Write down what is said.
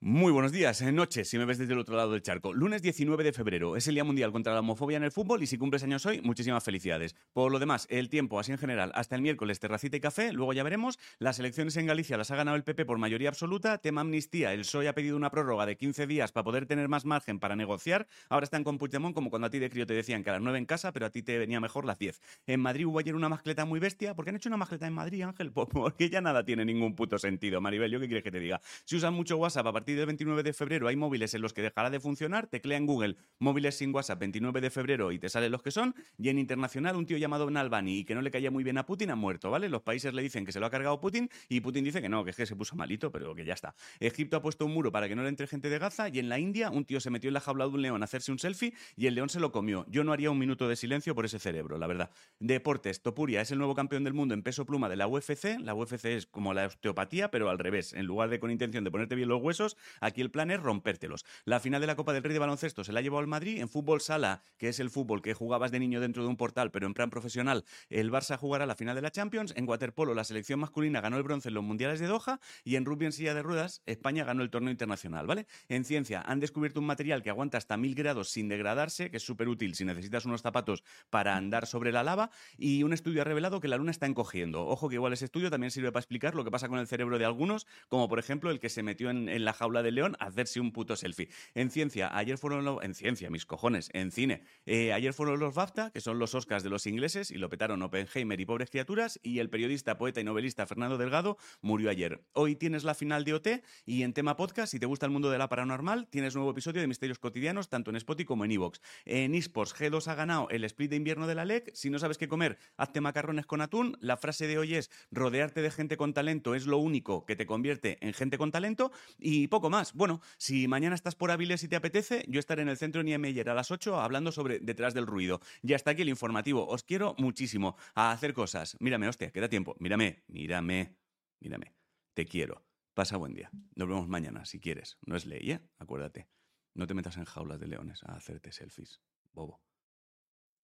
Muy buenos días, eh, noche, si me ves desde el otro lado del charco. Lunes 19 de febrero, es el Día Mundial contra la Homofobia en el Fútbol y si cumples años hoy, muchísimas felicidades. Por lo demás, el tiempo, así en general, hasta el miércoles, terracita y café, luego ya veremos. Las elecciones en Galicia las ha ganado el PP por mayoría absoluta. Tema amnistía, el PSOE ha pedido una prórroga de 15 días para poder tener más margen para negociar. Ahora están con Puigdemont como cuando a ti de crío te decían que a las 9 en casa, pero a ti te venía mejor las 10. En Madrid hubo ayer una mascleta muy bestia. ¿Por qué han hecho una mascleta en Madrid, Ángel? Pues porque ya nada tiene ningún puto sentido, Maribel. ¿Yo qué quieres que te diga? Si usan mucho WhatsApp a partir del 29 de febrero, hay móviles en los que dejará de funcionar, teclea en Google móviles sin WhatsApp 29 de febrero y te salen los que son, y en internacional un tío llamado Nalbani y que no le caía muy bien a Putin ha muerto, ¿vale? Los países le dicen que se lo ha cargado Putin y Putin dice que no, que es que se puso malito, pero que ya está. Egipto ha puesto un muro para que no le entre gente de Gaza y en la India un tío se metió en la jaula de un león a hacerse un selfie y el león se lo comió. Yo no haría un minuto de silencio por ese cerebro, la verdad. Deportes, Topuria es el nuevo campeón del mundo en peso pluma de la UFC. La UFC es como la osteopatía, pero al revés. En lugar de con intención de ponerte bien los huesos, aquí el plan es rompértelos. La final de la Copa del Rey de baloncesto se la ha llevado al Madrid. En fútbol sala, que es el fútbol que jugabas de niño dentro de un portal, pero en plan profesional, el Barça jugará la final de la Champions. En waterpolo, la selección masculina ganó el bronce en los mundiales de Doha. Y en rugby en silla de ruedas, España ganó el torneo internacional, ¿vale? En ciencia, han descubierto un material que aguanta hasta mil grados sin degradarse, que es súper útil si necesitas unos zapatos para andar sobre la lava. Y un estudio ha revelado que la luna está encogiendo. Ojo que igual ese estudio también sirve para explicar lo que pasa con el cerebro de algunos, como por ejemplo el que se metió en, en la jaula del león a hacerse un puto selfie. En ciencia, ayer fueron los... En ciencia, mis cojones, en cine. Eh, ayer fueron los BAFTA, que son los Oscars de los ingleses, y lo petaron Oppenheimer y Pobres Criaturas, y el periodista, poeta y novelista Fernando Delgado murió ayer. Hoy tienes la final de OT, y en tema podcast, si te gusta el mundo de la paranormal, tienes nuevo episodio de Misterios Cotidianos, tanto en Spotify como en Evox. En eSports, G2 ha ganado el split de invierno de la LEC. Si no sabes qué comer, hazte macarrones con atún. La frase de hoy es, rodearte de gente con talento es lo único que te convierte en gente con talento, y poco más. Bueno, si mañana estás por Avilés y te apetece, yo estaré en el centro Niemeyer a las 8 hablando sobre detrás del ruido. Y hasta aquí el informativo. Os quiero muchísimo a hacer cosas. Mírame, hostia, queda tiempo. Mírame, mírame, mírame. Te quiero. Pasa buen día. Nos vemos mañana, si quieres. No es ley, ¿eh? Acuérdate. No te metas en jaulas de leones a hacerte selfies. Bobo.